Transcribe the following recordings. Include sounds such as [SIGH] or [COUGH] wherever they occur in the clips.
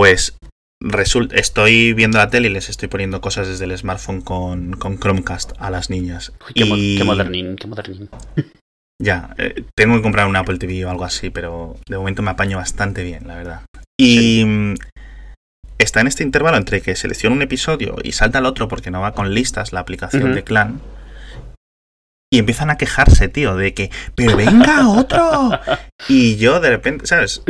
Pues resulta, estoy viendo la tele y les estoy poniendo cosas desde el smartphone con, con Chromecast a las niñas. Uy, qué, mo- y qué modernín, qué modernín. [LAUGHS] ya, eh, tengo que comprar un Apple TV o algo así, pero de momento me apaño bastante bien, la verdad. Y mm, está en este intervalo entre que selecciona un episodio y salta al otro porque no va con listas la aplicación de Clan. Y empiezan a quejarse, tío, de que, pero venga otro. Y yo de repente, ¿sabes?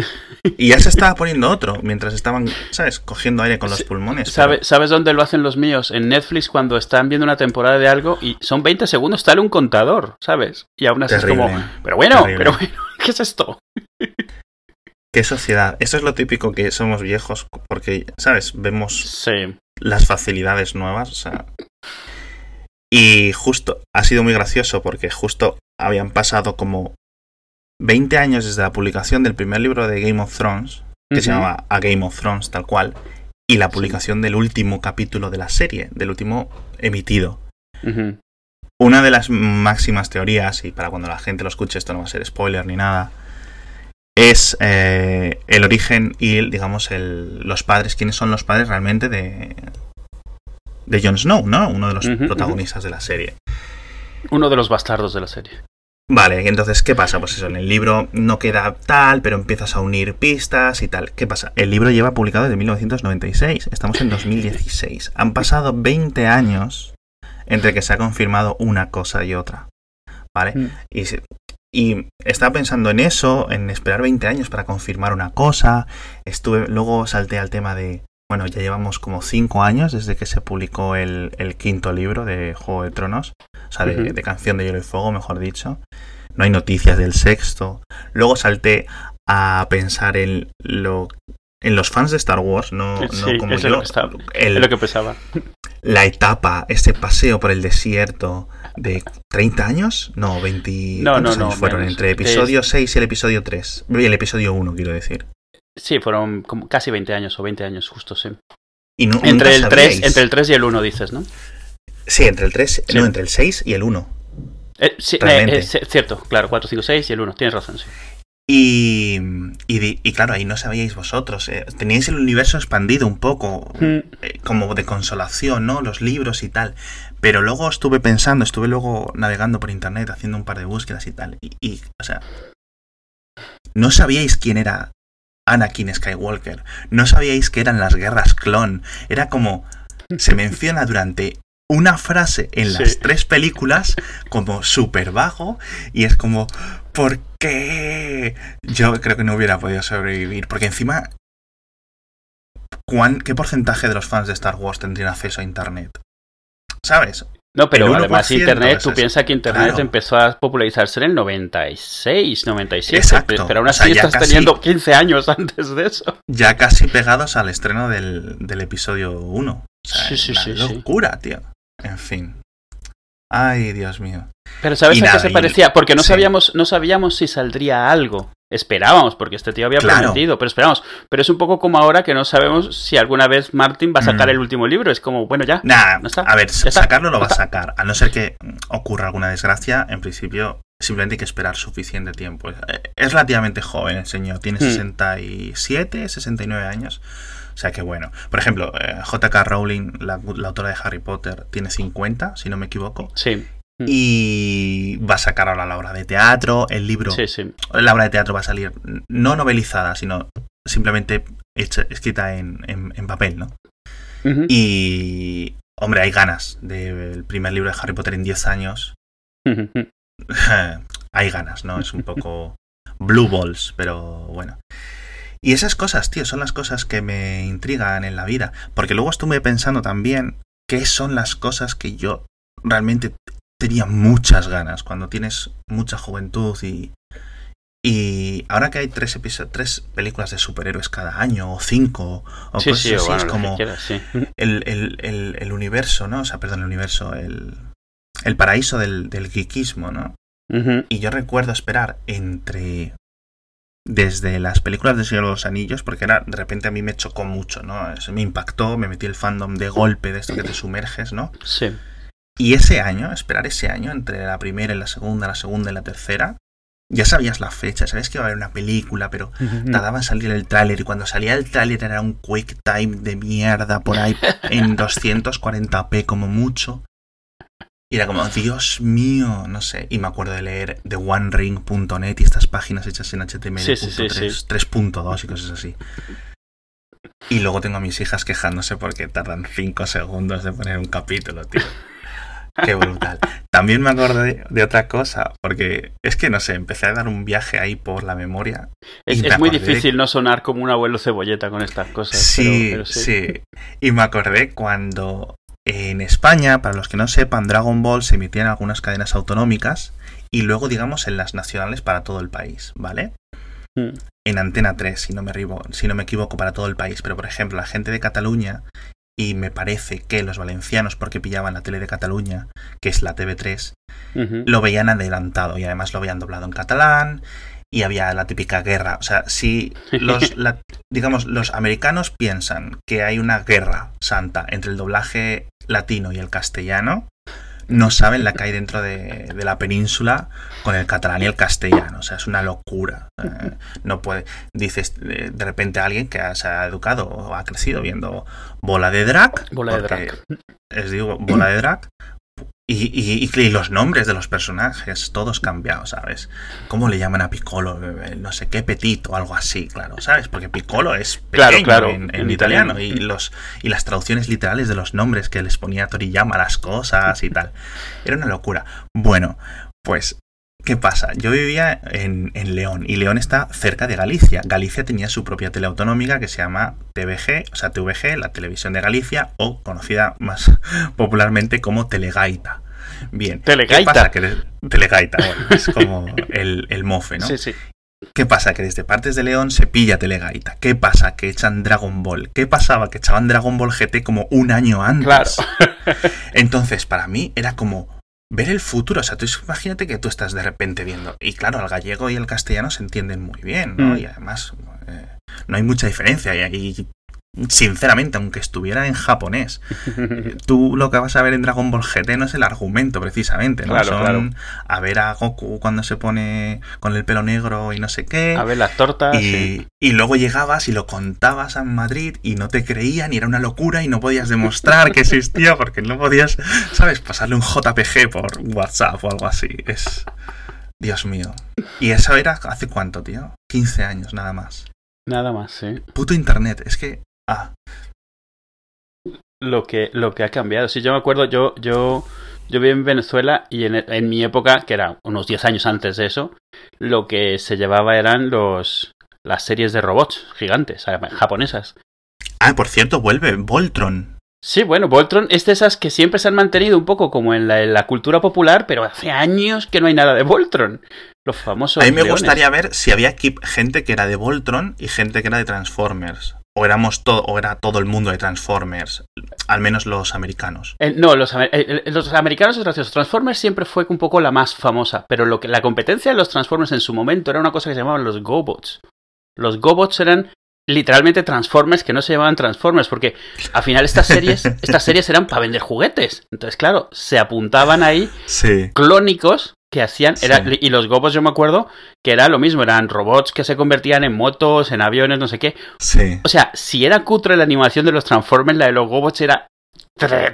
Y ya se estaba poniendo otro mientras estaban, ¿sabes? Cogiendo aire con los pulmones. ¿Sabe- pero- ¿Sabes dónde lo hacen los míos? En Netflix cuando están viendo una temporada de algo y son 20 segundos, sale un contador, ¿sabes? Y aún así Terrible. es como, pero bueno, Terrible. pero bueno, [LAUGHS] ¿qué es esto? ¿Qué sociedad? Eso es lo típico que somos viejos porque, ¿sabes? Vemos Sí. las facilidades nuevas. O sea. Y justo, ha sido muy gracioso porque justo habían pasado como 20 años desde la publicación del primer libro de Game of Thrones, que se llamaba A Game of Thrones, tal cual, y la publicación del último capítulo de la serie, del último emitido. Una de las máximas teorías, y para cuando la gente lo escuche esto no va a ser spoiler ni nada, es eh, el origen y, digamos, el, los padres, quiénes son los padres realmente de, de Jon Snow, ¿no? Uno de los protagonistas de la serie. Uno de los bastardos de la serie. Vale, entonces, ¿qué pasa? Pues eso, en el libro no queda tal, pero empiezas a unir pistas y tal. ¿Qué pasa? El libro lleva publicado desde 1996, estamos en 2016. Han pasado 20 años entre que se ha confirmado una cosa y otra. ¿Vale? Mm. Y, y estaba pensando en eso, en esperar 20 años para confirmar una cosa. Estuve, luego salté al tema de, bueno, ya llevamos como 5 años desde que se publicó el, el quinto libro de Juego de Tronos, o sea, de, Canción de Hielo y Fuego, mejor dicho. No hay noticias del sexto. Luego salté a pensar en lo en los fans de Star Wars, no, Sí, no como eso es yo. lo que estaba- el- Es lo que pensaba. la etapa, ese paseo por el desierto de 30 años, no, 20 No, ¿cuántos no, no, años fueron menos. entre episodio 6 y el episodio 3. Y el episodio 1, quiero decir. Sí, fueron como casi 20 años o 20 años, justo, sí. Y nu- Entre el, 3, sabíais- entre el 3 y el 1 dices, ¿no? Sí, entre el 3, Sí. no, entre el 6 y el 1. Eh, sí, eh, es cierto, claro, 4, 5, 6 y el 1, tienes razón, sí. Y, y, y claro, ahí no sabíais vosotros. eh, teníais el universo expandido un poco, Mm. eh, como de consolación, ¿no? Los libros y tal. Pero luego estuve pensando, estuve luego navegando por internet, haciendo un par de búsquedas y tal. Y, y, o sea, no sabíais quién era Anakin Skywalker. No sabíais que eran las guerras clon. Era como, se menciona durante una frase en las Sí. tres películas como súper bajo y es como, ¿por qué? Yo creo que no hubiera podido sobrevivir. Porque encima, ¿cuán, ¿qué porcentaje de los fans de Star Wars tendrían acceso a Internet? ¿Sabes? No, pero El 1% además Internet, es tú piensas que Internet Claro. empezó a popularizarse en el 96, 97. Exacto. Pero aún O sea, así estás casi- teniendo 15 años [LAUGHS] antes de eso. Ya casi pegados al estreno del, del episodio 1. O sea, Sí, sí, una sí, sí. locura, tío. En fin. Ay, Dios mío. Pero ¿sabes Y a nada, qué se parecía? Porque no sí. sabíamos, no sabíamos si saldría algo. Esperábamos, porque este tío había Claro. prometido, pero esperábamos. Pero es un poco como ahora que no sabemos si alguna vez Martin va a sacar Mm. el último libro. Es como, bueno, ya. Nah, ¿No está? a ver, sacarlo lo va a sacar. A no ser que mm, ocurra alguna desgracia, en principio simplemente hay que esperar suficiente tiempo. Eh, Es relativamente joven el señor, tiene Hmm. 67, 69 años. O sea que bueno. Por ejemplo, eh, J.K. Rowling, la, la autora de Harry Potter, tiene 50, si no me equivoco. Sí, Y va a sacar ahora la obra de teatro, el libro. sí, sí. La obra de teatro va a salir no novelizada, sino simplemente hecha, escrita en, en- en papel, ¿no? Y, hombre, hay ganas del primer libro de Harry Potter en 10 años. [LAUGHS] Hay ganas, ¿no? Es un poco [LAUGHS] blue balls, pero bueno. Y esas cosas, tío, son las cosas que me intrigan en la vida. Porque luego estuve pensando también qué son las cosas que yo realmente tenía muchas ganas cuando tienes mucha juventud y... Y ahora que hay tres, tres películas de superhéroes cada año, o cinco, o Sí, cosas sí, así, bueno, es como quieras, sí. el, el- el- el universo, ¿no? O sea, perdón, el universo, el, el paraíso del, del geekismo, ¿no? Y yo recuerdo esperar entre. Desde las películas de Señor de los Anillos, porque era, de repente a mí me chocó mucho, ¿no? Eso me impactó, me metí el fandom de golpe de esto que te sumerges, ¿no? Sí. Y ese año, esperar ese año, entre la primera y la segunda, la segunda y la tercera, ya sabías la fecha, sabías que iba a haber una película, pero tardaba en salir el tráiler y cuando salía el tráiler era un quick time de mierda por ahí [LAUGHS] en 240p como mucho. Y era como, Dios mío, no sé. Y me acuerdo de leer OneRing.net y estas páginas hechas en HTML3, 3.2 y cosas así. Y luego tengo a mis hijas quejándose porque tardan 5 segundos de poner un capítulo, tío. [LAUGHS] Qué brutal. También me acordé de otra cosa, porque es que no sé, empecé a dar un viaje ahí por la memoria. Es, muy difícil no sonar como un abuelo cebolleta con estas cosas. Sí, sí, sí. Y me acordé cuando en España, para los que no sepan, Dragon Ball se emitía en algunas cadenas autonómicas y luego, digamos, en las nacionales para todo el país, ¿vale? Mm. En Antena 3, si no, me si no me equivoco, para todo el país. Pero, por ejemplo, la gente de Cataluña y me parece que los valencianos, porque pillaban la tele de Cataluña, que es la TV3, lo veían adelantado y además lo habían doblado en catalán y había la típica guerra. O sea, si los, [LAUGHS] digamos, los americanos piensan que hay una guerra santa entre el doblaje latino y el castellano, no saben la que hay dentro de, la península con el catalán y el castellano. O sea, es una locura. no puede. Dices de, repente a alguien que se ha educado o ha crecido viendo Bola de Drag. Bola de Drag. Es digo, Bola de Drag. Y, y, los nombres de los personajes, todos cambiados, ¿sabes? ¿Cómo le llaman a Piccolo? No sé qué, Petito algo así, claro, ¿sabes? Porque Piccolo es pequeño claro, en, italiano, Y, los, y las traducciones literales de los nombres que les ponía Toriyama las cosas y tal. Era una locura. Bueno, pues ¿Qué pasa? Yo vivía en, en, León y León está cerca de Galicia. Galicia tenía su propia teleautonómica que se llama TVG, o sea, TVG, la televisión de Galicia, o conocida más [LAUGHS] popularmente como Telegaita. Bien. Telegaita. ¿Qué pasa? Que Telegaita, es como el, el mofe, ¿no? Sí, sí. ¿Qué pasa? Que desde partes de León se pilla Telegaita. ¿Qué pasa? Que echan Dragon Ball. ¿Qué pasaba? Que echaban Dragon Ball GT como un año antes. Claro. Entonces, para mí era como ver el futuro. O sea, tú imagínate que tú estás de repente viendo. Y claro, el gallego y el castellano se entienden muy bien, ¿no? Mm. Y además eh, no hay mucha diferencia. Y, y sinceramente, aunque estuviera en japonés, [LAUGHS] tú lo que vas a ver en Dragon Ball GT no es el argumento precisamente, ¿no? Son a ver a Goku cuando se pone con el pelo negro y no sé qué. A ver las tortas. Y, y luego llegabas y lo contabas a Madrid y no te creían y era una locura y no podías demostrar que existía porque no podías, ¿sabes? Pasarle un JPG por WhatsApp o algo así. Es... Dios mío. ¿Y eso era hace cuánto, tío? 15 años, nada más. Nada más, sí. Puto internet. Es que Ah. Lo que, lo que ha cambiado. Si yo me acuerdo, yo, yo, yo viví en Venezuela y en, en mi época, que era unos 10 años antes de eso, lo que se llevaba eran los las series de robots gigantes, japonesas. Ah, por cierto, vuelve Voltron. Sí, bueno, Voltron es de esas que siempre se han mantenido un poco como en la, en la cultura popular, pero hace años que no hay nada de Voltron. Los famosos. A mí me gustaría ver si había gente que era de Voltron y gente que era de Transformers o éramos todo o era todo el mundo de Transformers, al menos los americanos. no, los, los americanos es gracioso. Transformers siempre fue un poco la más famosa, pero lo que la competencia de los Transformers en su momento era una cosa que se llamaban los GoBots. Los GoBots eran literalmente Transformers que no se llamaban Transformers, porque al final estas series, [LAUGHS] estas series eran para vender juguetes. Entonces, claro, se apuntaban ahí clónicos que hacían era, y los gobos yo me acuerdo que era lo mismo eran robots que se convertían en motos en aviones no sé qué. Sí. o sea si era cutre la animación de los Transformers la de los gobots era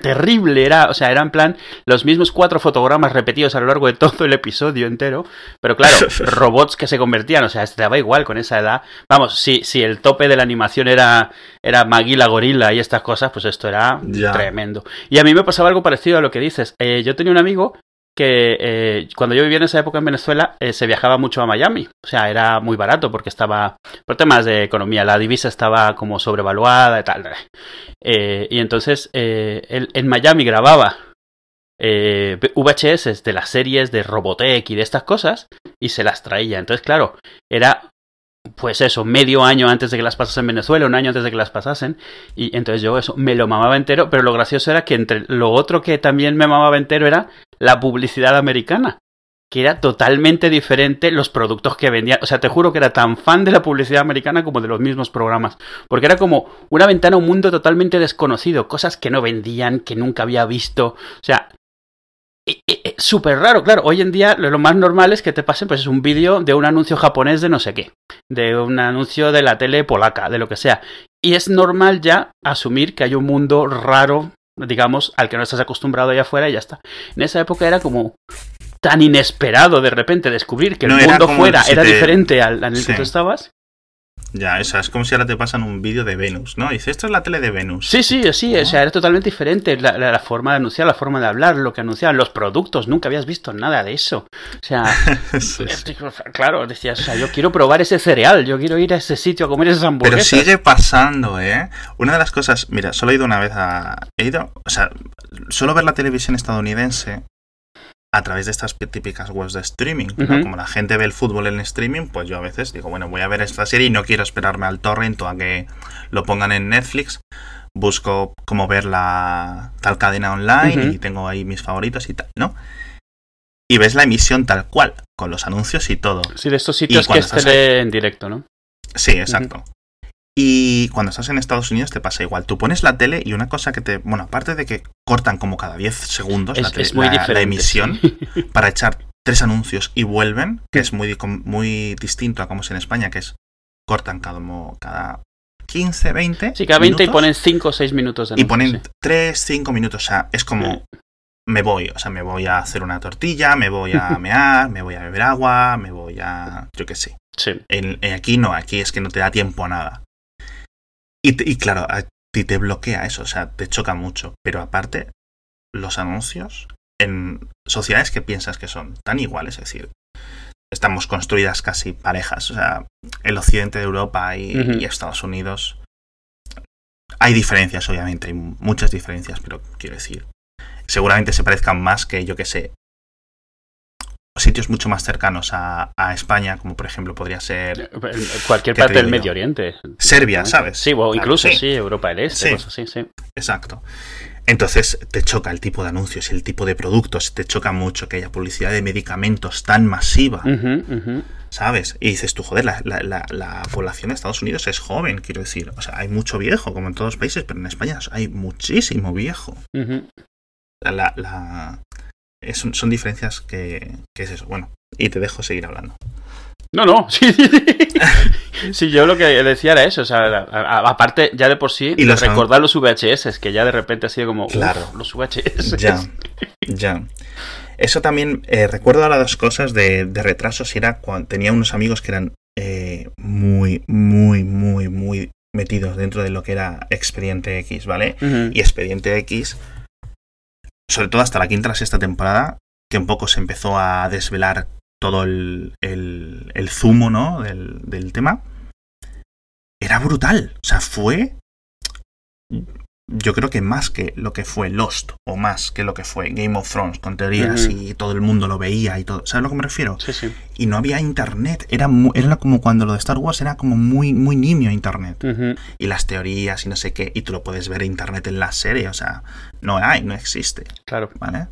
terrible era o sea eran plan los mismos cuatro fotogramas repetidos a lo largo de todo el episodio entero pero claro [LAUGHS] robots que se convertían o sea estaba igual con esa edad. Vamos si si el tope de la animación era era Maguila Gorila y estas cosas pues esto era tremendo. Y a mí me pasaba algo parecido a lo que dices. Eh, yo tenía un amigo que eh, cuando yo vivía en esa época en Venezuela eh, se viajaba mucho a Miami. O sea, era muy barato porque estaba, por temas de economía, la divisa estaba como sobrevaluada y tal. Eh, y entonces él en Miami grababa VHS de las series de Robotech y de estas cosas y se las traía. Entonces, claro, era pues eso, medio año antes de que las pasasen en Venezuela, un año antes de que las pasasen. Y entonces yo eso, me lo mamaba entero, pero lo gracioso era que entre lo otro que también me mamaba entero era la publicidad americana, que era totalmente diferente los productos que vendían. O sea, te juro que era tan fan de la publicidad americana como de los mismos programas, porque era como una ventana a un mundo totalmente desconocido, cosas que no vendían, que nunca había visto. O sea, súper raro, claro. Hoy en día lo más normal es que te pasen pues es un vídeo de un anuncio japonés de no sé qué, de un anuncio de la tele polaca, de lo que sea. Y es normal ya asumir que hay un mundo raro, digamos, al que no estás acostumbrado allá afuera y ya está. En esa época era como tan inesperado de repente descubrir que el mundo fuera era diferente al, en el que tú estabas ya, esa es como si ahora te pasan un vídeo de Venus, ¿no? Dice, esto es la tele de Venus. Sí, sí, sí, o sea, era totalmente diferente la, forma de anunciar, la forma de hablar, lo que anunciaban, los productos, nunca habías visto nada de eso. O sea, [LAUGHS] claro, decías, o sea, yo quiero probar ese cereal, yo quiero ir a ese sitio a comer esas hamburguesas. Pero sigue pasando, ¿eh? Una de las cosas, mira, solo he ido una vez a... He ido, o sea, solo ver la televisión estadounidense a través de estas típicas webs de streaming. Como la gente ve el fútbol en streaming, pues yo a veces digo, bueno, voy a ver esta serie y no quiero esperarme al torrent o a que lo pongan en Netflix. Busco cómo ver la tal cadena online y tengo ahí mis favoritos y tal, ¿no? Y ves la emisión tal cual, con los anuncios y todo. Sí, de estos sitios que estén en directo, ¿no? Sí, exacto. Y cuando estás en Estados Unidos te pasa igual. Tú pones la tele y una cosa que te. Bueno, aparte de que cortan como cada 10 segundos la, la, emisión [LAUGHS] para echar tres anuncios y vuelven, que es muy, muy distinto a como es en España, que es cortan cada, cada 15, 20. Sí, cada 20 y ponen 5 o 6 minutos de Y ponen 3, 5 minutos. O sea, es como. Me voy, o sea, me voy a hacer una tortilla, me voy a [LAUGHS] mear, me voy a beber agua, me voy a. Yo qué sé. Sí. En, aquí no, aquí es que no te da tiempo a nada. Y, claro, a ti te bloquea eso, o sea, te choca mucho. Pero aparte, los anuncios en sociedades que piensas que son tan iguales, es decir, estamos construidas casi parejas, o sea, el occidente de Europa y, Estados Unidos. Hay diferencias, obviamente, hay muchas diferencias, pero quiero decir, seguramente se parezcan más que, yo que sé, sitios mucho más cercanos a, España, como por ejemplo podría ser... Cualquier parte del Medio Oriente. Serbia, ¿sabes? Sí, o incluso sí. Europa del Este, cosas así, sí. Exacto. Entonces te choca el tipo de anuncios y el tipo de productos, te choca mucho que haya publicidad de medicamentos tan masiva, ¿sabes? Y dices tú, joder, la, la, población de Estados Unidos es joven, quiero decir. O sea, hay mucho viejo, como en todos los países, pero en España hay muchísimo viejo. la, son, diferencias que, es eso. Bueno, y te dejo seguir hablando. No, no, [LAUGHS] sí, sí, yo lo que decía era eso, o sea, aparte ya de por sí, y recordar los VHS, que ya de repente ha sido como, claro, los VHS. Ya, ya. Eso también, eh, recuerdo ahora dos cosas de, de retrasos, era cuando tenía unos amigos que eran eh, muy, muy, muy, muy metidos dentro de lo que era Expediente X, ¿vale? Y Expediente X sobre todo hasta la quinta la sexta temporada, que un poco se empezó a desvelar todo el, el, zumo ¿no? del, del tema, era brutal. O sea, fue yo creo que más que lo que fue Lost o más que lo que fue Game of Thrones con teorías y todo el mundo lo veía y todo, ¿sabes a lo que me refiero? Sí, sí. Y no había internet, era, era como cuando lo de Star Wars era como muy muy nimio internet. Y las teorías y no sé qué, y tú lo puedes ver en internet en la serie, o sea, no hay, no existe. Claro. ¿Vale?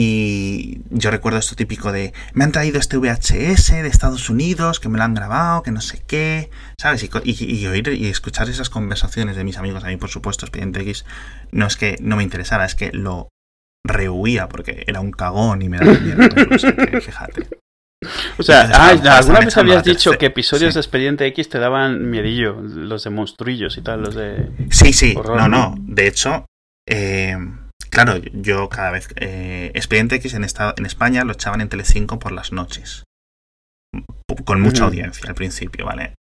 Y yo recuerdo esto típico de, me han traído este VHS de Estados Unidos, que me lo han grabado, que no sé qué, ¿sabes? Y, oír y escuchar esas conversaciones de mis amigos, a mí por supuesto, Expediente X, no es que no me interesara, es que lo rehuía porque era un cagón y me daba miedo, fíjate. O sea, ah, alguna vez habías dicho que episodios de Expediente X te daban miedillo, los de monstruillos y tal, los de... Sí, sí, no, no, de hecho... Eh, Claro, yo cada vez. Eh, Expediente X en, en España lo echaban en Telecinco por las noches. Con mucha audiencia al principio, ¿vale?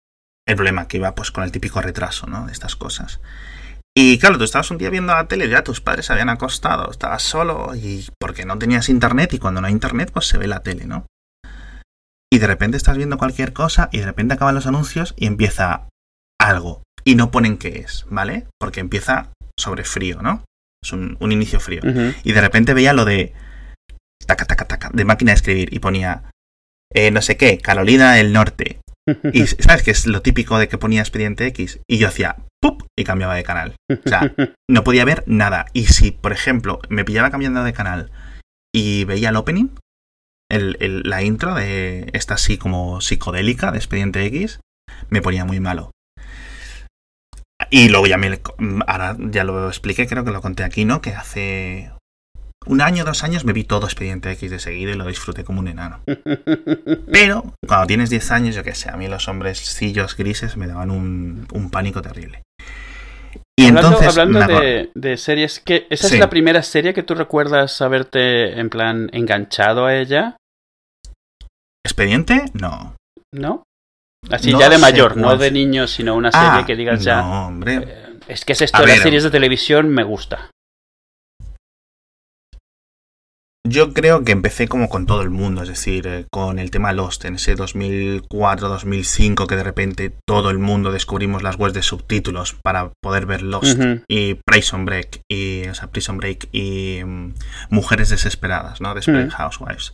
El problema que iba pues con el típico retraso, ¿no? De estas cosas. Y claro, tú estabas un día viendo la tele y ya tus padres se habían acostado, estabas solo y porque no tenías internet y cuando no hay internet pues se ve la tele, ¿no? Y de repente estás viendo cualquier cosa y de repente acaban los anuncios y empieza algo. Y no ponen qué es, ¿vale? Porque empieza sobre frío, ¿no? Es un, inicio frío. Y de repente veía lo de taca, taca, taca, de máquina de escribir y ponía eh, no sé qué, Carolina del Norte. Y [LAUGHS] sabes que es lo típico de que ponía expediente X. Y yo hacía ¡pup! y cambiaba de canal. O sea, [LAUGHS] no podía ver nada. Y si, por ejemplo, me pillaba cambiando de canal y veía el opening, el, la intro de esta así como psicodélica de expediente X, me ponía muy malo. Y luego ya me ahora ya lo expliqué, creo que lo conté aquí, ¿no? Que hace un año, dos años me vi todo Expediente X de seguido y lo disfruté como un enano. [LAUGHS] Pero cuando tienes 10 años, yo qué sé, a mí los hombrecillos grises me daban un, un pánico terrible. Y hablando, entonces, hablando de, de, series, que ¿esa es la primera serie que tú recuerdas haberte, en plan, enganchado a ella? ¿Expediente? No. ¿No? Así ya de mayor, no de niño, sino una serie ah, que digas ya. No, hombre. Eh, es que es esto de las series de televisión me gusta. Yo creo que empecé como con todo el mundo, es decir, eh, con el tema Lost, en ese 2004-2005 que de repente todo el mundo descubrimos las webs de subtítulos para poder ver Lost y Prison Break y o sea, Prison Break y mm, Mujeres desesperadas, ¿no? Desperate Housewives.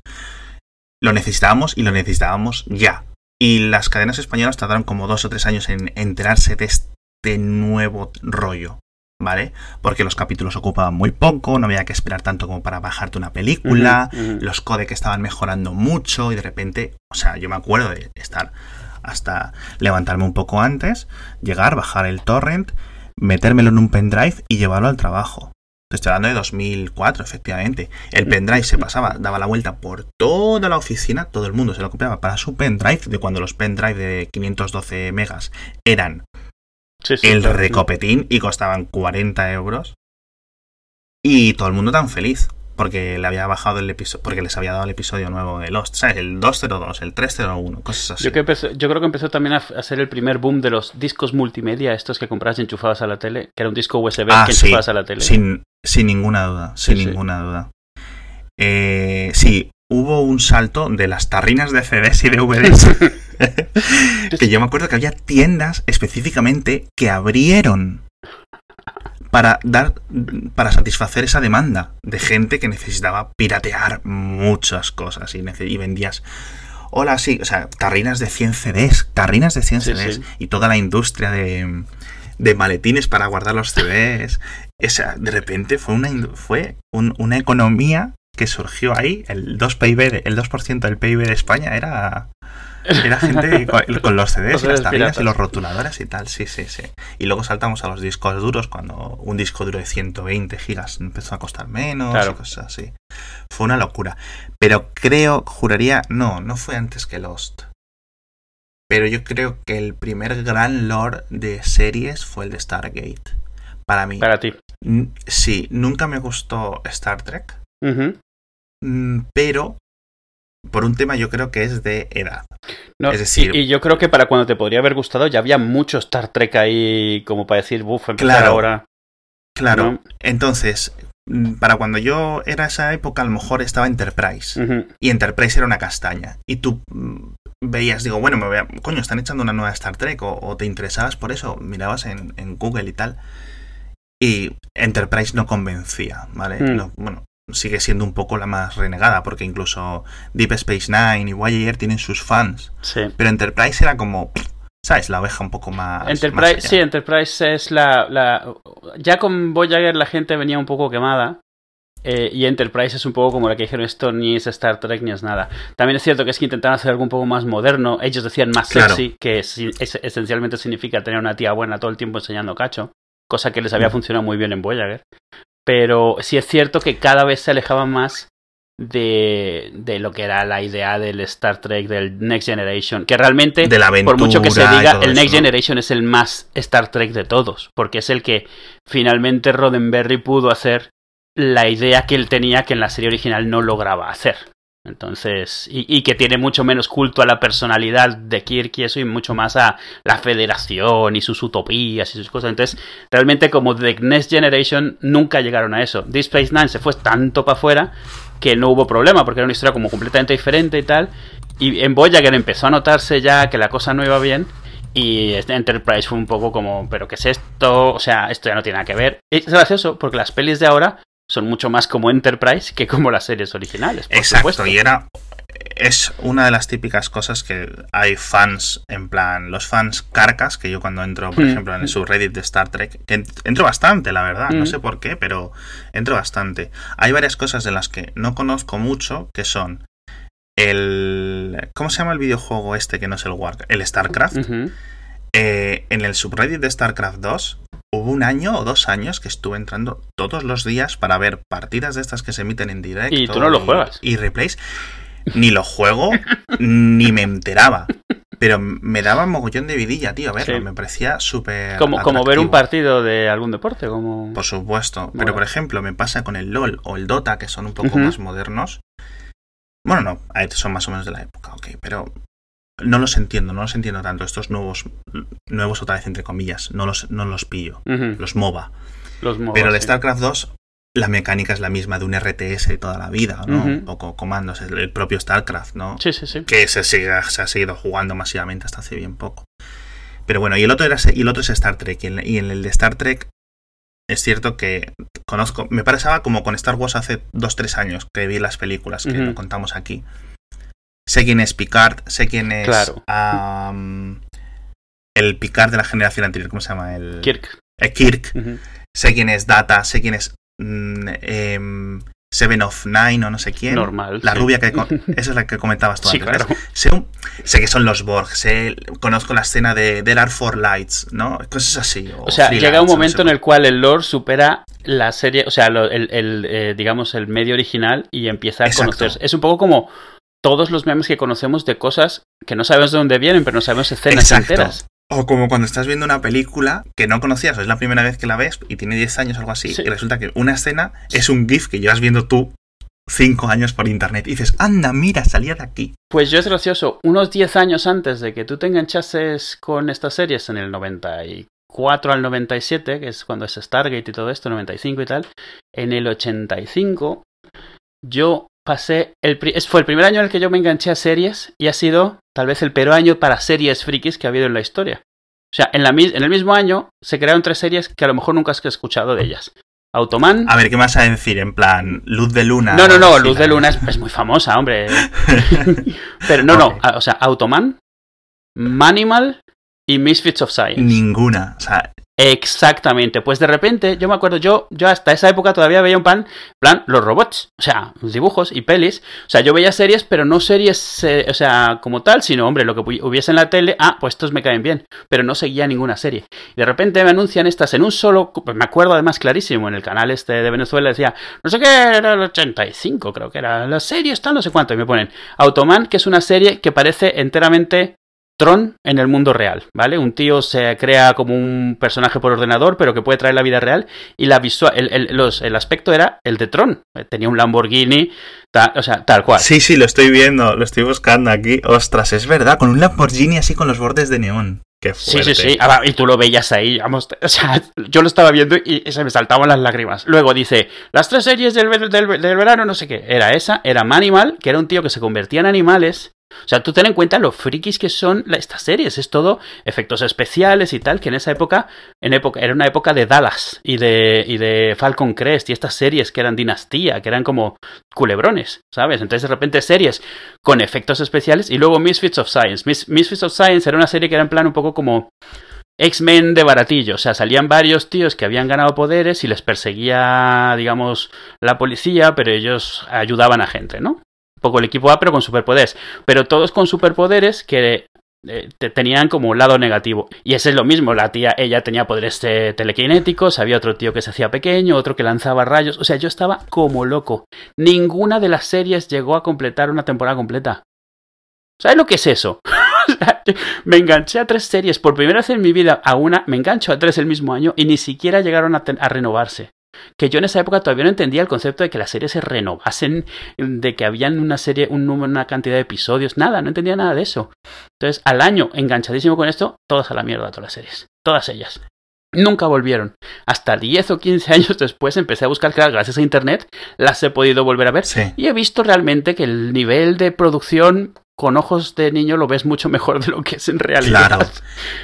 Lo necesitábamos y lo necesitábamos ya. Y las cadenas españolas tardaron como dos o tres años en enterarse de este nuevo rollo. ¿vale? Porque los capítulos ocupaban muy poco, no había que esperar tanto como para bajarte una película, los codecs estaban mejorando mucho y de repente, o sea, yo me acuerdo de estar hasta levantarme un poco antes, llegar, bajar el torrent, metérmelo en un pendrive y llevarlo al trabajo. Estoy hablando de 2004, efectivamente. El pendrive se pasaba, daba la vuelta por toda la oficina, todo el mundo se lo copiaba para su pendrive, de cuando los pendrive de 512 megas eran el recopetín y costaban 40 euros. Y todo el mundo tan feliz. Porque le había bajado el episodio, porque les había dado el episodio nuevo de Lost, ¿sabes? El 202, el 301, cosas así. Yo, yo creo que empezó también a, ser el primer boom de los discos multimedia, estos que comprabas enchufados a la tele, que era un disco USB ah, que enchufabas a la tele. Sin, sin ninguna duda, sin ninguna duda. Eh, sí, hubo un salto de las tarrinas de CDs y DVDs. [LAUGHS] que yo me acuerdo que había tiendas específicamente que abrieron para dar para satisfacer esa demanda de gente que necesitaba piratear muchas cosas y, y vendías hola sí o sea tarrinas de 100 CDs tarrinas de 100 CDs y toda la industria de, de maletines para guardar los CDs esa de repente fue una fue una economía que surgió ahí el 2 PIB el 2% del PIB de España era era gente [LAUGHS] con, los CDs y las tablillas y los rotuladores y tal, sí, sí, sí. Y luego saltamos a los discos duros cuando un disco duro de 120 gigas empezó a costar menos y cosas así. Fue una locura. Pero creo, juraría, no, no fue antes que Lost. Pero yo creo que el primer gran lore de series fue el de Stargate. Para mí. Para ti. Sí, nunca me gustó Star Trek. Mm, pero por un tema yo creo que es de edad. es decir, y, yo creo que para cuando te podría haber gustado ya había mucho Star Trek ahí como para decir, buf, empezar ahora. Claro, entonces, para cuando yo era esa época a lo mejor estaba Enterprise y Enterprise era una castaña y tú mm, veías, digo, bueno, me voy a, coño, están echando una nueva Star Trek o, te interesabas por eso, mirabas en, Google y tal y Enterprise no convencía, ¿vale? Mm. bueno, sigue siendo un poco la más renegada, porque incluso Deep Space Nine y Voyager tienen sus fans. Sí. Pero Enterprise era como, ¿sabes? La oveja un poco más. Enterprise, sí, Enterprise es la, la, Ya con Voyager la gente venía un poco quemada. Eh, y Enterprise es un poco como la que dijeron esto ni es Star Trek ni es nada. También es cierto que es que intentaron hacer algo un poco más moderno. Ellos decían más sexy, que esencialmente significa tener una tía buena todo el tiempo enseñando cacho. Cosa que les había mm. funcionado muy bien en Voyager. Pero sí es cierto que cada vez se alejaban más de, de, lo que era la idea del Star Trek, del Next Generation, que realmente, por mucho que se diga, el Next Generation es el más Star Trek de todos, porque es el que finalmente Roddenberry pudo hacer la idea que él tenía que en la serie original no lograba hacer. Entonces, y, que tiene mucho menos culto a la personalidad de Kirk y eso, y mucho más a la federación y sus utopías y sus cosas. Entonces, realmente como The Next Generation nunca llegaron a eso. Deep Space Nine se fue tanto para afuera que no hubo problema, porque era una historia como completamente diferente y tal. Y en Voyager empezó a notarse ya que la cosa no iba bien. Y este Enterprise fue un poco como, ¿pero qué es esto? O sea, esto ya no tiene nada que ver. Es gracioso porque las pelis de ahora son mucho más como Enterprise que como las series originales. Exacto, y era es una de las típicas cosas que hay fans, en plan, los fans carcas, que yo cuando entro, por mm. ejemplo, en el subreddit de Star Trek, que entro bastante, la verdad, no mm. sé por qué, pero entro bastante. Hay varias cosas de las que no conozco mucho, que son el... ¿Cómo se llama el videojuego este que no es el War? El StarCraft. Eh, en el subreddit de StarCraft 2 hubo un año o dos años que estuve entrando todos los días para ver partidas de estas que se emiten en directo. Y tú no lo juegas. Y replays. Ni lo juego, ni me enteraba. Pero me daba mogollón de vidilla, tío, a verlo. Sí. Me parecía súper. Como, como ver un partido de algún deporte, como... Por supuesto. Mola. Pero por ejemplo, me pasa con el LOL o el Dota, que son un poco más modernos. Bueno, no, ver, son más o menos de la época, ok. Pero no los entiendo, no los entiendo tanto. Estos nuevos, nuevos otra vez entre comillas, no los, no los pillo. Los MOBA. Los MOBA, Pero el sí. StarCraft 2, la mecánica es la misma de un RTS de toda la vida, ¿no? Poco comandos, el, el propio StarCraft, ¿no? Sí, sí, sí. Que se, sigue- se ha seguido jugando masivamente hasta hace bien poco. Pero bueno, y el otro, era, y el otro es Star Trek. Y en, y en el de Star Trek es cierto que conozco, me parecía como con Star Wars hace 2-3 años que vi las películas que lo contamos aquí. Sé quién es Picard, sé quién es Claro. el Picard de la generación anterior, ¿cómo se llama? El, Kirk. eh, Kirk. Sé quién es Data, sé quién es mm, em, Seven of Nine o no sé quién. Normal. La sí. rubia que... Esa es la que comentabas tú Sí, antes. claro. Sé, un- sé que son los Borg, sé, conozco la escena de There Are Four Lights, ¿no? Cosas así. O sea, Three llega un Lights, o no momento sé en el cual el lore supera la serie, o sea, lo- el, el, eh, digamos, el medio original y empieza a Exacto. conocerse. Es un poco como todos los memes que conocemos de cosas que no sabemos de dónde vienen, pero no sabemos escenas Exacto. enteras. O como cuando estás viendo una película que no conocías, o es la primera vez que la ves y tiene 10 años o algo así, Sí. y resulta que una escena es un GIF que llevas viendo tú 5 años por internet y dices, anda, mira, salía de aquí. Pues yo es gracioso, unos 10 años antes de que tú te enganchases con estas series en el 94 al 97, que es cuando es Stargate y todo esto, 95 y tal, en el 85 yo pasé, el, fue el primer año en el que yo me enganché a series y ha sido tal vez el peor año para series frikis que ha habido en la historia. O sea, en, la, en el mismo año se crearon tres series que a lo mejor nunca has escuchado de ellas. Automan... A ver, ¿qué vas a decir? En plan, Luz de Luna. No, no, no, Luz de Luna es, es muy famosa, hombre. [LAUGHS] Pero no, no, o sea, Automan, Manimal y Misfits of Science. Ninguna. O sea, Exactamente, pues de repente, yo me acuerdo, yo, yo hasta esa época todavía veía un pan, plan, los robots, o sea, dibujos y pelis, o sea, yo veía series, pero no series, eh, o sea, como tal, sino, hombre, lo que hu- hubiese en la tele, ah, pues estos me caen bien, pero no seguía ninguna serie. Y de repente me anuncian estas en un solo, me acuerdo además clarísimo, en el canal este de Venezuela decía, no sé qué, era el 85 creo que era, la serie está no sé cuánto, y me ponen Automan, que es una serie que parece enteramente Tron en el mundo real, ¿vale? Un tío se crea como un personaje por ordenador, pero que puede traer la vida real. Y la visual, el, el- los- el aspecto era el de Tron. Tenía un Lamborghini, o sea, tal cual. sí, sí, lo estoy viendo, lo estoy buscando aquí. Ostras, es verdad, con un Lamborghini así con los bordes de neón. Qué Sí, fuerte. sí, sí. Ah, va, y tú lo veías ahí, vamos, [LAUGHS] o sea, yo lo estaba viendo y se me saltaban las lágrimas. Luego dice, las tres series del, del- del verano, no sé qué. Era esa, era Manimal, que era un tío que se convertía en animales. O sea, tú ten en cuenta lo frikis que son estas series. Es todo efectos especiales y tal, que en esa época, en época, era una época de Dallas y de, y de Falcon Crest y estas series que eran dinastía, que eran como culebrones, ¿sabes? Entonces de repente series con efectos especiales y luego Misfits of Science. Mis- Misfits of Science era una serie que era en plan un poco como X-Men de baratillo, o sea, salían varios tíos que habían ganado poderes y les perseguía, digamos, la policía, pero ellos ayudaban a gente, ¿no? Poco el equipo A, pero con superpoderes. Pero todos con superpoderes que eh, te- tenían como un lado negativo. Y ese es lo mismo, la tía, ella tenía poderes eh, telequinéticos, había otro tío que se hacía pequeño, otro que lanzaba rayos, o sea, yo estaba como loco. Ninguna de las series llegó a completar una temporada completa. ¿Sabes lo que es eso? [LAUGHS] Me enganché a tres series por primera vez en mi vida, a una, me engancho a tres el mismo año y ni siquiera llegaron a renovarse. Que yo en esa época todavía no entendía el concepto de que las series se renovasen, de que habían una serie, un número, una cantidad de episodios, nada, no entendía nada de eso. Entonces, al año, enganchadísimo con esto, todas a la mierda, todas las series. Todas ellas. Nunca volvieron. Hasta 10 o 15 años después empecé a buscar, claro, gracias a internet, las he podido volver a ver. Sí. Y he visto realmente que el nivel de producción con ojos de niño lo ves mucho mejor de lo que es en realidad. Claro.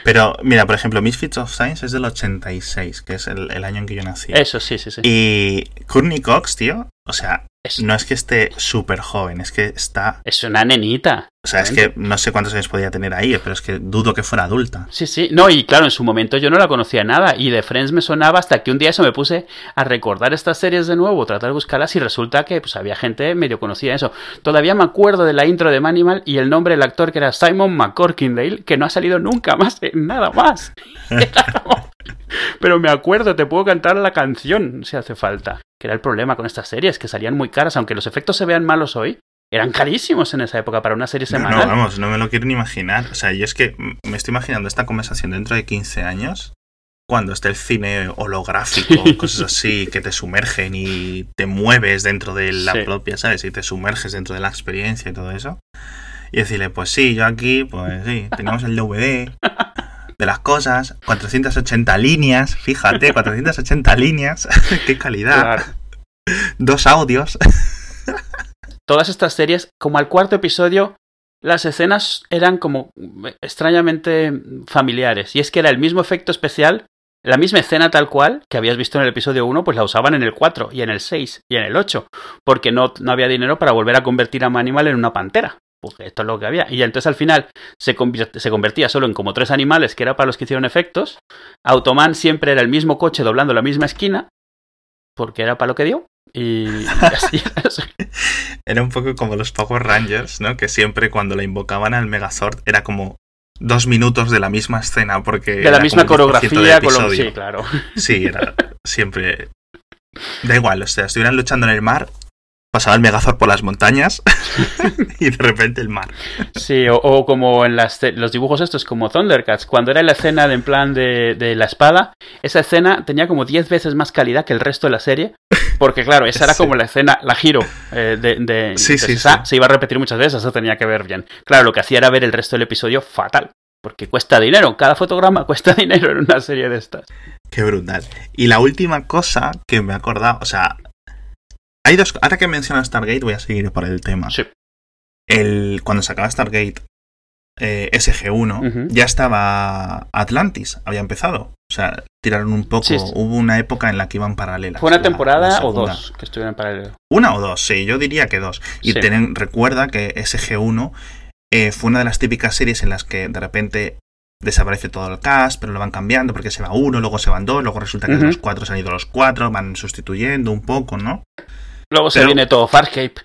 Pero, mira, por ejemplo, Misfits of Science es del 86, que es el, el año en que yo nací. Eso sí, sí, sí. Y Courtney Cox, tío, o sea, Es, no es que esté súper joven, es que está... es una nenita. O sea, es que no sé cuántos años podía tener ahí, pero es que dudo que fuera adulta. Sí, sí. No, y claro, en su momento yo no la conocía nada. Y de Friends me sonaba hasta que un día eso me puse a recordar estas series de nuevo, tratar de buscarlas y resulta que pues había gente medio conocida en eso. Todavía me acuerdo de la intro de Manimal y el nombre del actor que era Simon McCorkindale, que no ha salido nunca más en nada más. [LAUGHS] [LAUGHS] Pero me acuerdo, te puedo cantar la canción si hace falta. Que era el problema con estas series, que salían muy caras, aunque los efectos se vean malos hoy. Eran carísimos en esa época para una serie semanal. No, no, vamos, no me lo quiero ni imaginar. O sea, yo es que me estoy imaginando esta conversación dentro de 15 años, cuando esté el cine holográfico, cosas así, que te sumergen y te mueves dentro de la propia, ¿sabes? Y te sumerges dentro de la experiencia y todo eso. Y decirle, pues sí, yo aquí, pues sí, tenemos el DVD [LAUGHS] de las cosas, 480 líneas, fíjate, [LAUGHS] 480 líneas, [LAUGHS] qué calidad. Dos audios. [LAUGHS] Todas estas series, como al cuarto episodio, las escenas eran como extrañamente familiares. Y es que era el mismo efecto especial, la misma escena tal cual que habías visto en el episodio 1, pues la usaban en el 4 y en el 6 y en el 8, porque no, no había dinero para volver a convertir a Manimal en una pantera porque esto es lo que había. Y entonces al final se, se, convertía solo en como tres animales, que era para los que hicieron efectos. Automan siempre era el mismo coche doblando la misma esquina, porque era para lo que dio. Y, así, [LAUGHS] Era un poco como los Power Rangers, ¿no? Que siempre cuando la invocaban al Megazord era como dos minutos de la misma escena, porque... De la misma coreografía, con sí, claro. Sí, era siempre... Da igual, o sea, estuvieran luchando en el mar, pasaba el Megazord por las montañas [LAUGHS] y de repente el mar. Sí, o, como en las, los dibujos estos, como Thundercats, cuando era la escena de, en plan de, de la espada, esa escena tenía como 10 veces más calidad que el resto de la serie, porque claro, esa era [LAUGHS] como la escena, la giro eh, de, de, sí, sí, se iba a repetir muchas veces, eso tenía que ver bien. Claro, lo que hacía era ver el resto del episodio fatal. Porque cuesta dinero, cada fotograma [LAUGHS] cuesta dinero en una serie de estas. Qué brutal. Y la última cosa que me he acordado, o sea, hay dos. Ahora que mencionas Stargate, voy a seguir por el tema. Sí. El, cuando se acaba Stargate eh, SG1, ya estaba Atlantis, había empezado. O sea, tiraron un poco. Hubo una época en la que iban paralelas. ¿Fue una temporada o dos que estuvieron en paralelo? Una o dos, sí, yo diría que dos. Y recuerda que SG1 eh, fue una de las típicas series en las que de repente desaparece todo el cast, pero lo van cambiando porque se va uno, luego se van dos, luego resulta que los cuatro se han ido los cuatro, van sustituyendo un poco, ¿no? Luego se viene todo Farscape.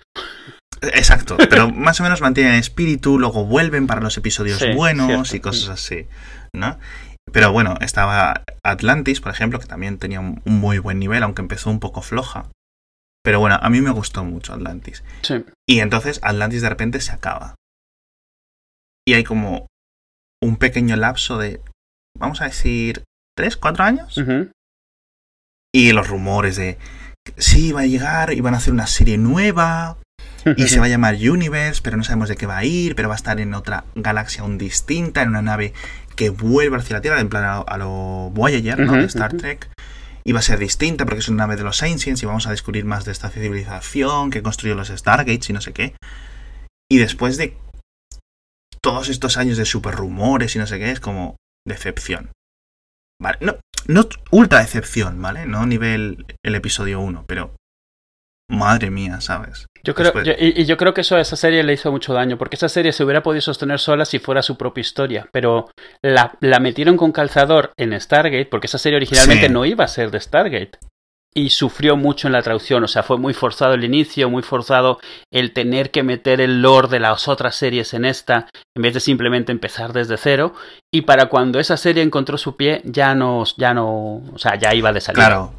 Exacto, [LAUGHS] pero más o menos mantienen espíritu, luego vuelven para los episodios buenos y cosas así, ¿no? Pero bueno, estaba Atlantis, por ejemplo, que también tenía un muy buen nivel, aunque empezó un poco floja. Pero bueno, a mí me gustó mucho Atlantis. Sí. Y entonces Atlantis de repente se acaba. Y hay como un pequeño lapso de, vamos a decir, tres, cuatro años. Y los rumores de, sí, va a llegar y van a hacer una serie nueva y se va a [LAUGHS] llamar Universe, pero no sabemos de qué va a ir, pero va a estar en otra galaxia aún distinta, en una nave que vuelve hacia la Tierra, en plan a, lo Voyager, ¿no? de Star Trek. Y va a ser distinta porque es una nave de los Ancients y vamos a descubrir más de esta civilización que construyó los Stargates y no sé qué. Y después de todos estos años de super rumores y no sé qué, es como decepción. Vale, no, no ultra decepción, ¿vale? No nivel el episodio 1, pero madre mía, ¿sabes? Yo creo, y, yo creo que eso a esa serie le hizo mucho daño, porque esa serie se hubiera podido sostener sola si fuera su propia historia, pero la, la metieron con calzador en Stargate, porque esa serie originalmente no iba a ser de Stargate y sufrió mucho en la traducción, o sea, fue muy forzado el inicio, muy forzado el tener que meter el lore de las otras series en esta, en vez de simplemente empezar desde cero, y para cuando esa serie encontró su pie, ya no, ya no, o sea, ya iba de salida. Claro.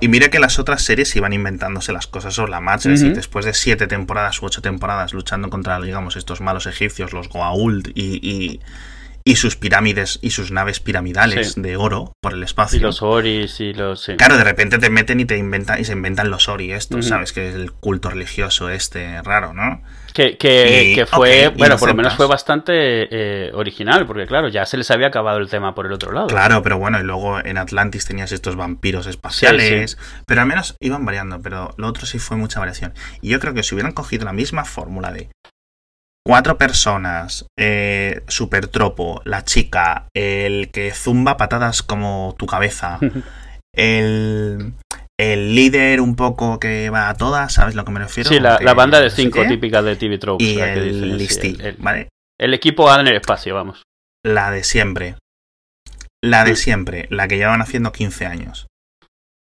Y mira que las otras series iban inventándose las cosas sobre la marcha, es decir, después de siete temporadas u ocho temporadas luchando contra, digamos, estos malos egipcios, los Goa'uld y y sus pirámides y sus naves piramidales de oro por el espacio. Y los Oris y los. Claro, de repente te meten y te inventan y se inventan los Ori estos, ¿sabes? Que es el culto religioso este raro, ¿no? Que, que, fue, bueno, por lo menos fue bastante eh, original, porque claro, ya se les había acabado el tema por el otro lado. Claro, pero bueno, y luego en Atlantis tenías estos vampiros espaciales, pero al menos iban variando, pero lo otro sí fue mucha variación. Y yo creo que si hubieran cogido la misma fórmula de cuatro personas, eh, Super Tropo, la chica, el que zumba patadas como tu cabeza, [LAUGHS] el, el líder un poco que va a todas, ¿sabes lo que me refiero? Sí, la, banda de cinco típica de TV Tropes. Y el el, ¿vale? El equipo en el espacio, vamos. La de siempre. La de siempre, la que llevan haciendo 15 años.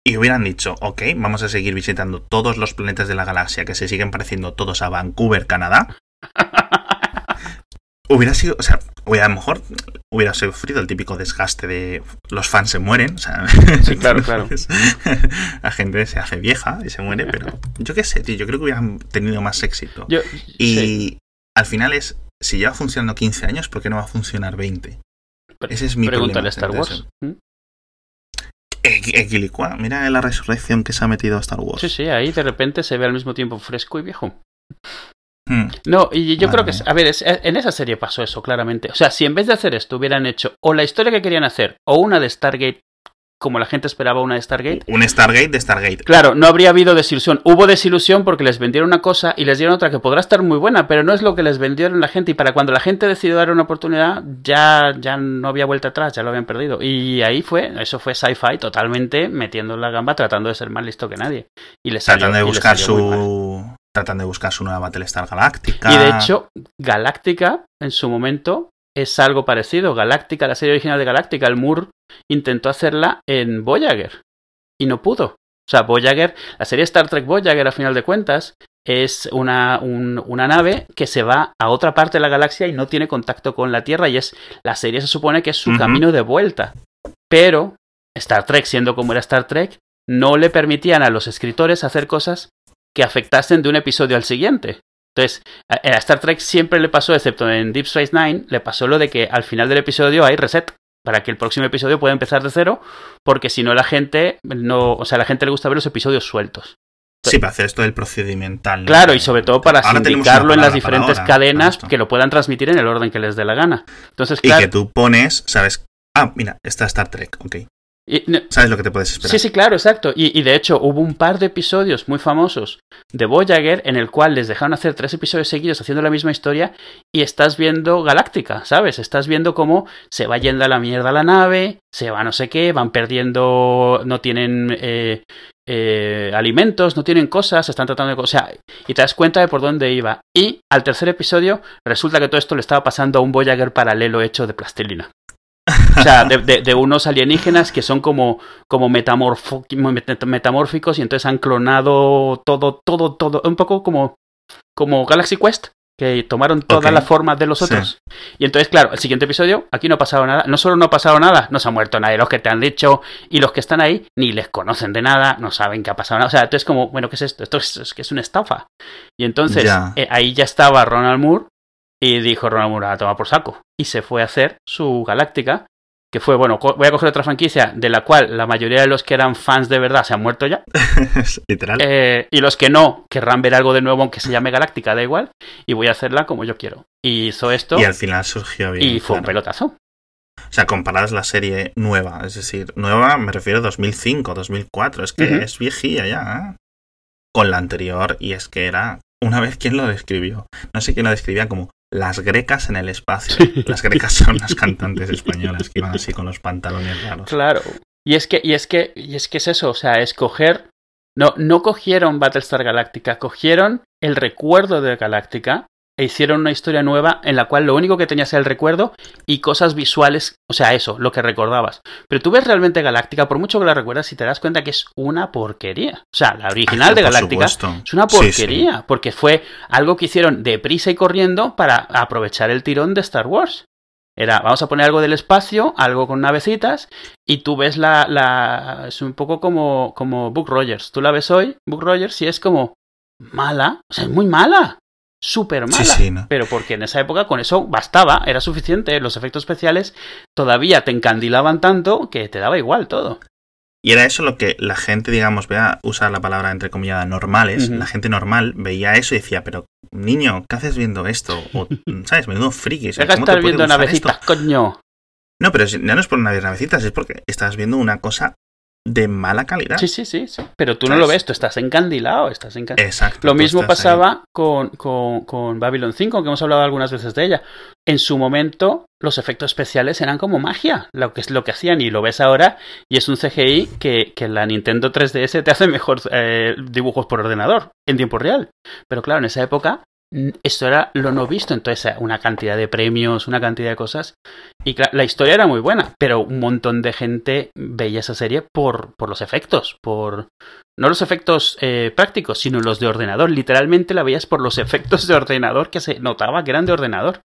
Y hubieran dicho, ok, vamos a seguir visitando todos los planetas de la galaxia que se siguen pareciendo todos a Vancouver, Canadá. Hubiera sido, o sea, a lo mejor hubiera sufrido el típico desgaste de los fans se mueren, o sea, sí, [LAUGHS] claro, claro. la gente se hace vieja y se muere, pero yo qué sé, tío, yo creo que hubieran tenido más éxito. Yo, y sí. al final es, si lleva funcionando 15 años, ¿por qué no va a funcionar 20? Ese es mi Pregunta problema. Star Wars. ¿Mm? Equilicua, mira la resurrección que se ha metido a Star Wars. Sí, sí, ahí de repente se ve al mismo tiempo fresco y viejo. Hmm. No, y yo creo que, a ver, es- en esa serie pasó eso, claramente. O sea, si en vez de hacer esto hubieran hecho o la historia que querían hacer o una de Stargate, como la gente esperaba una de Stargate, Un Stargate de Stargate. claro, no habría habido desilusión. Hubo desilusión porque les vendieron una cosa y les dieron otra que podrá estar muy buena, pero no es lo que les vendieron la gente. Y para cuando la gente decidió dar una oportunidad, ya, ya no había vuelta atrás, ya lo habían perdido. Y ahí fue, eso fue sci-fi totalmente metiendo la gamba, tratando de ser más listo que nadie. Y les salió, Tratan de buscar su. Tratan de buscar su nueva Battlestar Galáctica. Y de hecho, Galáctica, en su momento, es algo parecido. Galáctica, la serie original de Galáctica, el Moore intentó hacerla en Voyager y no pudo. O sea, Voyager, la serie Star Trek Voyager, a final de cuentas, es una, un- una nave que se va a otra parte de la galaxia y no tiene contacto con la Tierra y es la serie se supone que es su camino de vuelta. Pero Star Trek, siendo como era Star Trek, no le permitían a los escritores hacer cosas que afectasen de un episodio al siguiente. Entonces, a a Star Trek siempre le pasó, excepto en Deep Space Nine, le pasó lo de que al final del episodio hay reset para que el próximo episodio pueda empezar de cero, porque si no la gente no, o sea, a la gente le gusta ver los episodios sueltos. Sí, para hacer esto del procedimental. ¿no? Claro, y sobre todo para Ahora sindicarlo en las diferentes ahora, cadenas que lo puedan transmitir en el orden que les dé la gana. Entonces, Y claro, que tú pones, ¿sabes? Ah, mira, está Star Trek, ok. Y- no- ¿Sabes lo que te puedes esperar? Sí, sí, claro, exacto. Y, y de hecho hubo un par de episodios muy famosos de Voyager en el cual les dejaron hacer tres episodios seguidos haciendo la misma historia y estás viendo Galáctica, ¿sabes? Estás viendo cómo se va yendo a la mierda la nave, se va no sé qué, van perdiendo, no tienen eh, eh, alimentos, no tienen cosas, están tratando de... O sea, y te das cuenta de por dónde iba. Y al tercer episodio resulta que todo esto le estaba pasando a un Voyager paralelo hecho de plastilina. O sea, de, de- de unos alienígenas que son como, como metamórficos y entonces han clonado todo, todo, todo. Un poco como, como Galaxy Quest, que tomaron toda Ok. la forma de los Sí. otros. Y entonces, claro, el siguiente episodio, aquí no ha pasado nada. No solo no ha pasado nada, no se ha muerto nadie. Los que te han dicho y los que están ahí ni les conocen de nada, no saben que ha pasado nada. O sea, entonces como, bueno, ¿qué es esto? Esto es, es que es una estafa. Y entonces eh, ahí ya estaba Ronald Moore y dijo Ronald Moore a tomar por saco. Y se fue a hacer su Galáctica, que fue, bueno, voy a coger otra franquicia de la cual la mayoría de los que eran fans de verdad se han muerto ya. [LAUGHS] Literal. eh, y los que no querrán ver algo de nuevo, aunque se llame Galáctica, da igual. Y voy a hacerla como yo quiero. Y hizo esto y al final surgió bien. y fue un pelotazo. O sea, comparadas la serie nueva, es decir, nueva me refiero a 2005, 2004, es que es viejilla ya, ¿eh? Con la anterior, y es que era, una vez, ¿quién lo describió? No sé quién lo describía como las grecas en el espacio. Sí. Las grecas son las cantantes españolas que iban así con los pantalones raros. Claro. Y es que, y es que, y es que es eso, o sea, escoger. No, no cogieron Battlestar Galactica, cogieron el recuerdo de Galáctica e hicieron una historia nueva en la cual lo único que tenías era el recuerdo y cosas visuales, o sea, eso, lo que recordabas. Pero tú ves realmente Galáctica, por mucho que la recuerdas, y te das cuenta que es una porquería. O sea, la original Ah, de Galáctica supuesto. es una Sí, sí. porquería, porque fue algo que hicieron deprisa y corriendo para aprovechar el tirón de Star Wars. Era, vamos a poner algo del espacio, algo con navecitas, y tú ves la, la es un poco como, como Book Rogers. Tú la ves hoy, Book Rogers, y es como mala, o sea, es muy mala, súper mala. Sí, sí, ¿no? Pero porque en esa época con eso bastaba, era suficiente. Los efectos especiales todavía te encandilaban tanto que te daba igual todo. Y era eso lo que la gente, digamos, voy a usar la palabra entre comillas normales, la gente normal veía eso y decía, pero niño, ¿qué haces viendo esto? O, [LAUGHS] ¿sabes? Menudo friki. Deja de ¿cómo te estar viendo navecitas, esto? coño. No, pero ya no es por una navecitas, es porque estás viendo una cosa de mala calidad. Sí, sí, sí, sí. Pero tú no lo ves, tú estás encandilado, estás encandilado. Exacto. Lo mismo pasaba con, con, con Babylon 5, que hemos hablado algunas veces de ella. En su momento, los efectos especiales eran como magia, lo que es lo que hacían, y lo ves ahora, y es un CGI que, que la Nintendo 3DS te hace mejor eh, dibujos por ordenador, en tiempo real. Pero claro, en esa época, esto era lo no visto, entonces eh, una cantidad de premios, una cantidad de cosas. Y la historia era muy buena, pero un montón de gente veía esa serie por, por los efectos, por, no los efectos eh, prácticos, sino los de ordenador. Literalmente la veías por los [LAUGHS] efectos de ordenador que se notaba que eran de ordenador.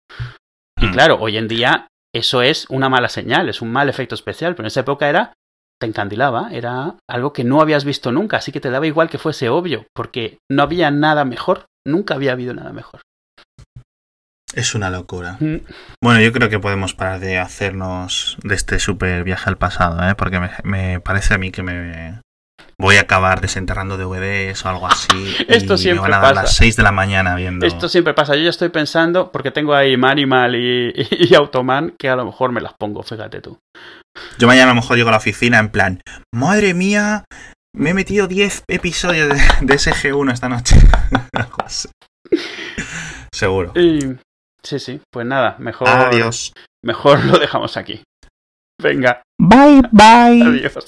Y claro, hoy en día eso es una mala señal, es un mal efecto especial, pero en esa época era te encandilaba, era algo que no habías visto nunca, así que te daba igual que fuese obvio, porque no había nada mejor, nunca había habido nada mejor. Es una locura. Mm. Bueno, yo creo que podemos parar de hacernos de este super viaje al pasado, ¿eh? porque me, me parece a mí que me, voy a acabar desenterrando DVDs o algo así. [LAUGHS] Esto siempre me van a dar las 6 de la mañana viendo. Esto siempre pasa. Yo ya estoy pensando, porque tengo ahí Manimal y, y, Automan, que a lo mejor me las pongo, fíjate tú. Yo mañana a lo mejor llego a la oficina en plan, madre mía, me he metido 10 episodios de, de SG1 esta noche. [LAUGHS] Seguro. sí, sí, pues nada, mejor. Adiós. Mejor lo dejamos aquí. Venga. Bye, bye. Adiós.